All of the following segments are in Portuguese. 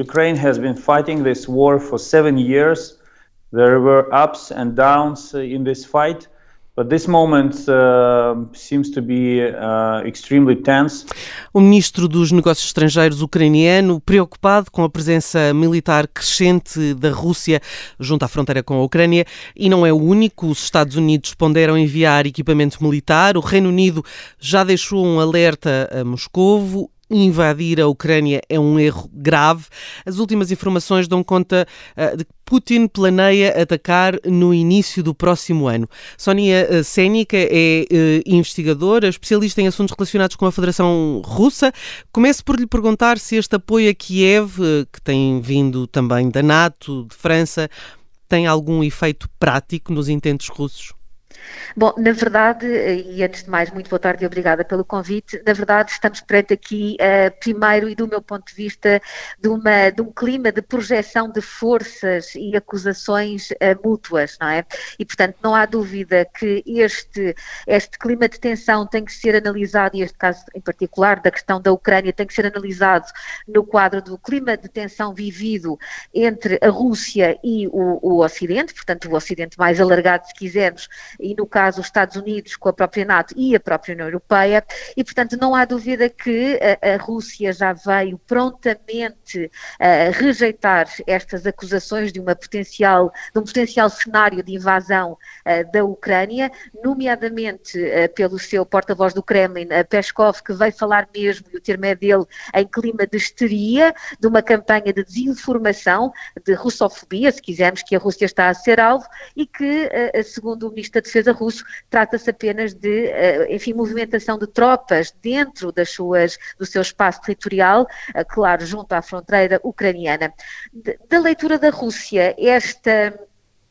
Ukraine has been fighting this war for seven years. There were ups and downs in this fight. But this moment uh, seems to be uh, extremely tense. O ministro dos Negócios Estrangeiros ucraniano, preocupado com a presença militar crescente da Rússia junto à fronteira com a Ucrânia, e não é o único. Os Estados Unidos ponderam enviar equipamento militar. O Reino Unido já deixou um alerta a Moscovo invadir a Ucrânia é um erro grave. As últimas informações dão conta uh, de que Putin planeia atacar no início do próximo ano. Sónia uh, Sénica é uh, investigadora, especialista em assuntos relacionados com a Federação Russa. Começo por lhe perguntar se este apoio a Kiev, que tem vindo também da NATO, de França, tem algum efeito prático nos intentos russos? Bom, na verdade, e antes de mais, muito boa tarde e obrigada pelo convite. Na verdade, estamos perante aqui, uh, primeiro e do meu ponto de vista, de, uma, de um clima de projeção de forças e acusações uh, mútuas, não é? E, portanto, não há dúvida que este, este clima de tensão tem que ser analisado, e este caso em particular da questão da Ucrânia tem que ser analisado no quadro do clima de tensão vivido entre a Rússia e o, o Ocidente, portanto, o Ocidente mais alargado, se quisermos, e no caso os Estados Unidos com a própria NATO e a própria União Europeia, e portanto não há dúvida que a, a Rússia já veio prontamente uh, rejeitar estas acusações de uma potencial, de um potencial cenário de invasão uh, da Ucrânia, nomeadamente uh, pelo seu porta-voz do Kremlin, Peskov, que veio falar mesmo, e o termo é dele, em clima de histeria, de uma campanha de desinformação, de russofobia, se quisermos, que a Rússia está a ser alvo, e que, segundo o Ministro da Defesa russo, trata-se apenas de, eh, enfim, movimentação de tropas dentro das suas, do seu espaço territorial, eh, claro, junto à fronteira ucraniana. Da leitura da Rússia, esta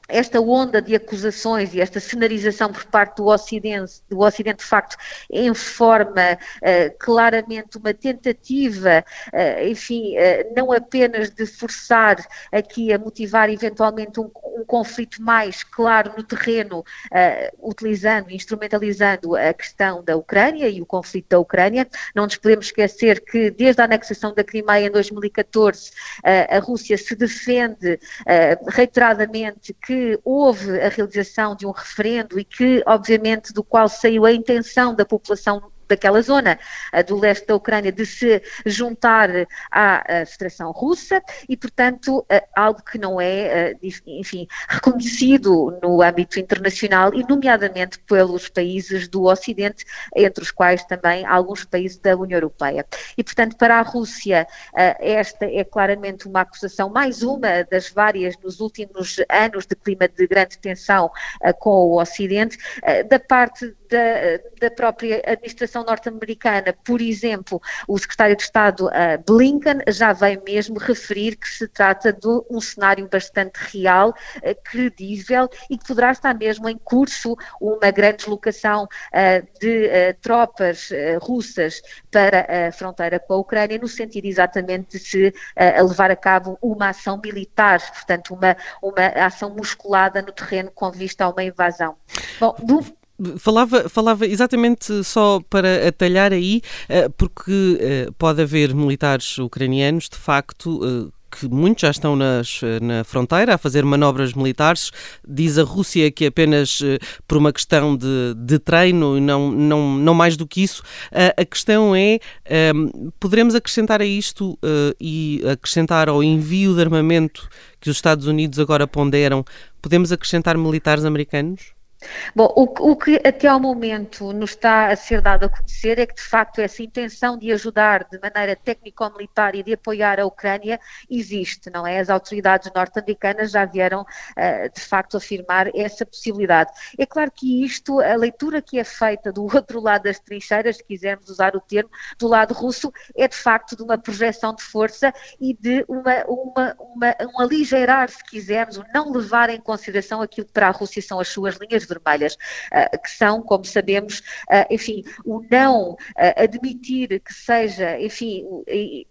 esta onda de acusações e esta cenarização por parte do Ocidente, do Ocidente de facto, informa uh, claramente uma tentativa, uh, enfim, uh, não apenas de forçar aqui a motivar eventualmente um, um conflito mais claro no terreno, utilizando, instrumentalizando a questão da Ucrânia e o conflito da Ucrânia. Não nos podemos esquecer que desde a anexação da Crimeia em 2014, a Rússia se defende reiteradamente que houve a realização de um referendo e que, obviamente, do qual saiu a intenção da população daquela zona do leste da Ucrânia de se juntar à Federação Russa e, portanto, algo que não é, enfim, reconhecido no âmbito internacional e, nomeadamente, pelos países do Ocidente, entre os quais também alguns países da União Europeia. E, portanto, para a Rússia, esta é claramente uma acusação, mais uma das várias nos últimos anos de clima de grande tensão com o Ocidente, da parte da, da própria administração norte-americana, por exemplo, o secretário de Estado uh, Blinken já veio mesmo referir que se trata de um cenário bastante real, uh, credível e que poderá estar mesmo em curso uma grande deslocação uh, de tropas russas para a fronteira com a Ucrânia, no sentido exatamente de se levar a cabo uma ação militar, portanto, uma, uma ação musculada no terreno com vista a uma invasão. Bom, do Falava, falava exatamente só para atalhar aí, eh, porque eh, pode haver militares ucranianos, de facto, eh, que muitos já estão nas, na fronteira a fazer manobras militares. Diz a Rússia que apenas por uma questão de, de treino, não, não, não mais do que isso. A, questão é: um, poderemos acrescentar a isto e acrescentar ao envio de armamento que os Estados Unidos agora ponderam, podemos acrescentar militares americanos? Bom, o, o, que até ao momento nos está a ser dado a conhecer é que, de facto, essa intenção de ajudar de maneira técnico-militar e de apoiar a Ucrânia existe, não é? As autoridades norte-americanas já vieram, uh, de facto, afirmar essa possibilidade. É claro que isto, a leitura que é feita do outro lado das trincheiras, se quisermos usar o termo, do lado russo, é de facto de uma projeção de força e de uma, uma, uma, um aligeirar, se quisermos, o não levar em consideração aquilo que para a Rússia são as suas linhas vermelhas, que são, como sabemos, enfim, o não admitir que seja, enfim,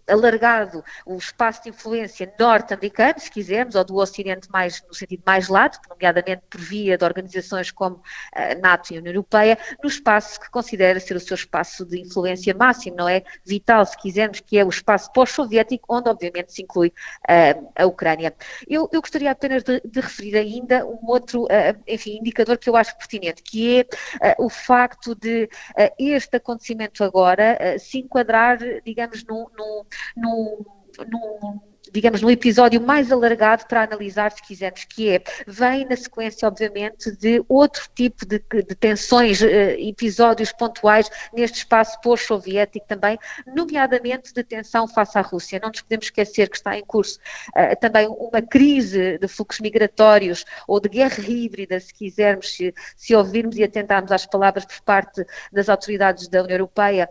alargado o espaço de influência norte-americano, se quisermos, ou do Ocidente mais no sentido mais lato, nomeadamente por via de organizações como a NATO e a União Europeia, no espaço que considera ser o seu espaço de influência máximo, não é? Vital, se quisermos, que é o espaço pós-soviético, onde obviamente se inclui uh, a Ucrânia. Eu, eu, gostaria apenas de, de, referir ainda um outro, uh, enfim, indicador que eu acho pertinente, que é uh, o facto de este acontecimento agora se enquadrar, digamos, num, num, num, num digamos, no episódio mais alargado para analisar, se quisermos, que é, vem na sequência, obviamente, de outro tipo de, de tensões, eh, episódios pontuais neste espaço pós-soviético também, nomeadamente de tensão face à Rússia. Não nos podemos esquecer que está em curso uh, também uma crise de fluxos migratórios ou de guerra híbrida, se quisermos, se, se ouvirmos e atentarmos às palavras por parte das autoridades da União Europeia,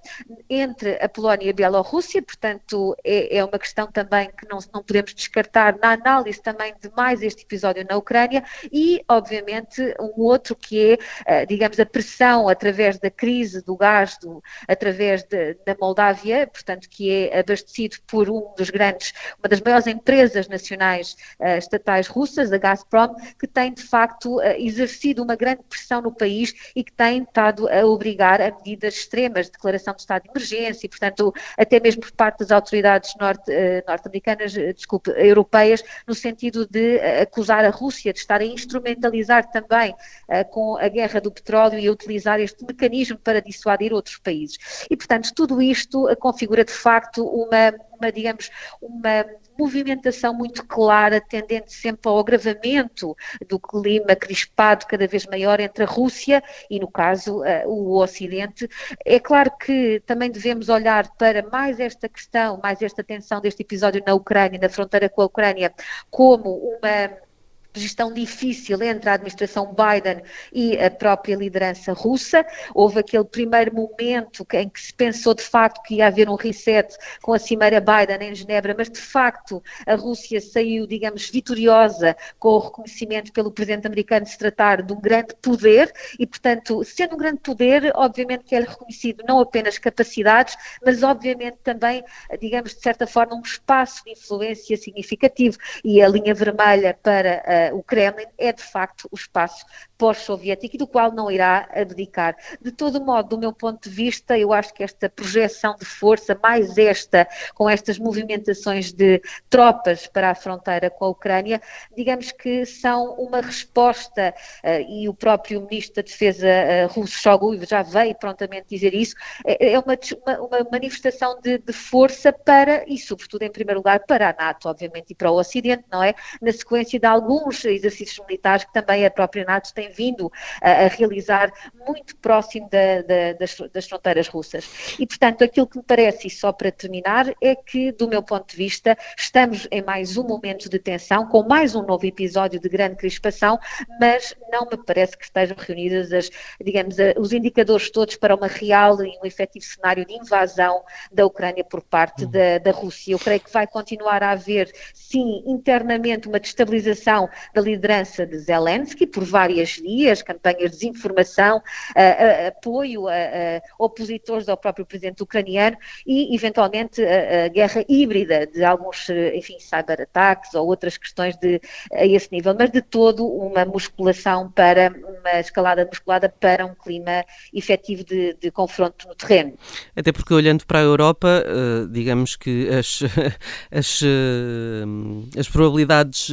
entre a Polónia e a Bielorrússia, portanto, é, é uma questão também que não não podemos descartar na análise também de mais este episódio na Ucrânia e, obviamente, um outro que é, eh, digamos, a pressão através da crise do gás do, através de, da Moldávia, portanto, que é abastecido por um dos grandes, uma das maiores empresas nacionais uh, estatais russas, a Gazprom, que tem, de facto, uh, exercido uma grande pressão no país e que tem estado a obrigar a medidas extremas, declaração de estado de emergência, e, portanto, até mesmo por parte das autoridades norte, uh, norte-americanas eh, desculpe, europeias, no sentido de eh, acusar a Rússia de estar a instrumentalizar também uh, com a guerra do petróleo e a utilizar este mecanismo para dissuadir outros países. E, portanto, tudo isto configura de facto uma, uma digamos, uma movimentação muito clara, tendente sempre ao agravamento do clima crispado cada vez maior entre a Rússia e, no caso, o Ocidente. É claro que também devemos olhar para mais esta questão, mais esta tensão deste episódio na Ucrânia, na fronteira com a Ucrânia, como uma gestão difícil entre a administração Biden e a própria liderança russa. Houve aquele primeiro momento em que se pensou de facto que ia haver um reset com a cimeira Biden em Genebra, mas de facto a Rússia saiu, digamos, vitoriosa com o reconhecimento pelo presidente americano de se tratar de um grande poder e, portanto, sendo um grande poder, obviamente que é reconhecido não apenas capacidades, mas obviamente também, digamos, de certa forma, um espaço de influência significativo. E a linha vermelha para a o Kremlin é de facto o espaço pós-soviético e do qual não irá abdicar. De todo modo, do meu ponto de vista, eu acho que esta projeção de força, mais esta, com estas movimentações de tropas para a fronteira com a Ucrânia, digamos que são uma resposta, uh, e o próprio Ministro da Defesa uh, russo, Shoigu, já veio prontamente dizer isso, é, é uma, uma, uma manifestação de, de, força para, e sobretudo em primeiro lugar, para a NATO, obviamente, e para o Ocidente, não é? Na sequência de alguns exercícios militares que também a própria NATO tem vindo a, a realizar muito próximo da, da, das, das, fronteiras russas. E, portanto, aquilo que me parece, e só para terminar, é que, do meu ponto de vista, estamos em mais um momento de tensão, com mais um novo episódio de grande crispação, mas não me parece que estejam reunidas as, digamos, os indicadores todos para uma real e um efetivo cenário de invasão da Ucrânia por parte uhum. da, da Rússia. Eu creio que vai continuar a haver, sim, internamente uma destabilização da liderança de Zelensky por várias vias, campanhas de desinformação, uh, apoio a, opositores ao próprio presidente ucraniano e, eventualmente, a, guerra híbrida de alguns, enfim, cyberataques ou outras questões de, a esse nível, mas de todo uma musculação para, uma escalada musculada para um clima efetivo de, de confronto no terreno. Até porque olhando para a Europa, digamos que as, as, as probabilidades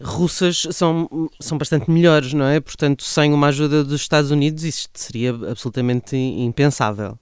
russas são, são bastante melhores, não é? Portanto, sem uma ajuda dos Estados Unidos, isto seria absolutamente impensável.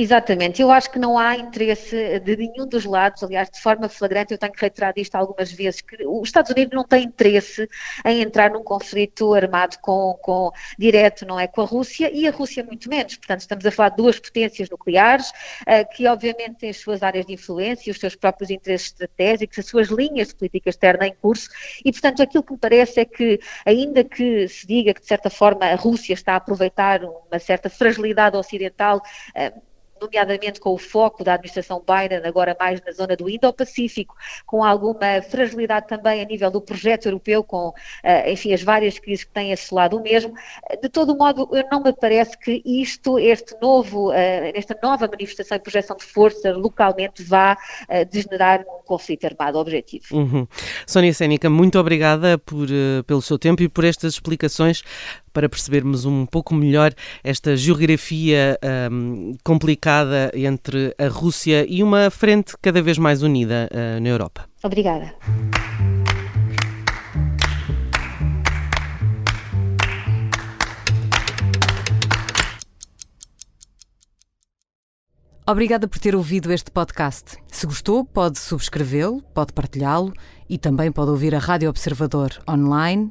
Exatamente, eu acho que não há interesse de nenhum dos lados, aliás, de forma flagrante, eu tenho reiterado isto algumas vezes, que os Estados Unidos não têm interesse em entrar num conflito armado com, com direto, não é, com a Rússia, e a Rússia muito menos, portanto estamos a falar de duas potências nucleares, uh, que obviamente têm as suas áreas de influência, os seus próprios interesses estratégicos, as suas linhas de política externa em curso, e portanto aquilo que me parece é que, ainda que se diga que de certa forma a Rússia está a aproveitar uma certa fragilidade ocidental, uh, nomeadamente com o foco da administração Biden agora mais na zona do Indo-Pacífico, com alguma fragilidade também a nível do projeto europeu, com, enfim, as várias crises que têm assolado o mesmo. De todo modo, não me parece que isto, este novo, esta nova manifestação e projeção de força localmente vá degenerar um conflito armado objetivo. Uhum. Sónia Sénica, muito obrigada por, pelo seu tempo e por estas explicações para percebermos um pouco melhor esta geografia um, complicada entre a Rússia e uma frente cada vez mais unida uh, na Europa. Obrigada. Obrigada por ter ouvido este podcast. Se gostou, pode subscrevê-lo, pode partilhá-lo e também pode ouvir a Rádio Observador online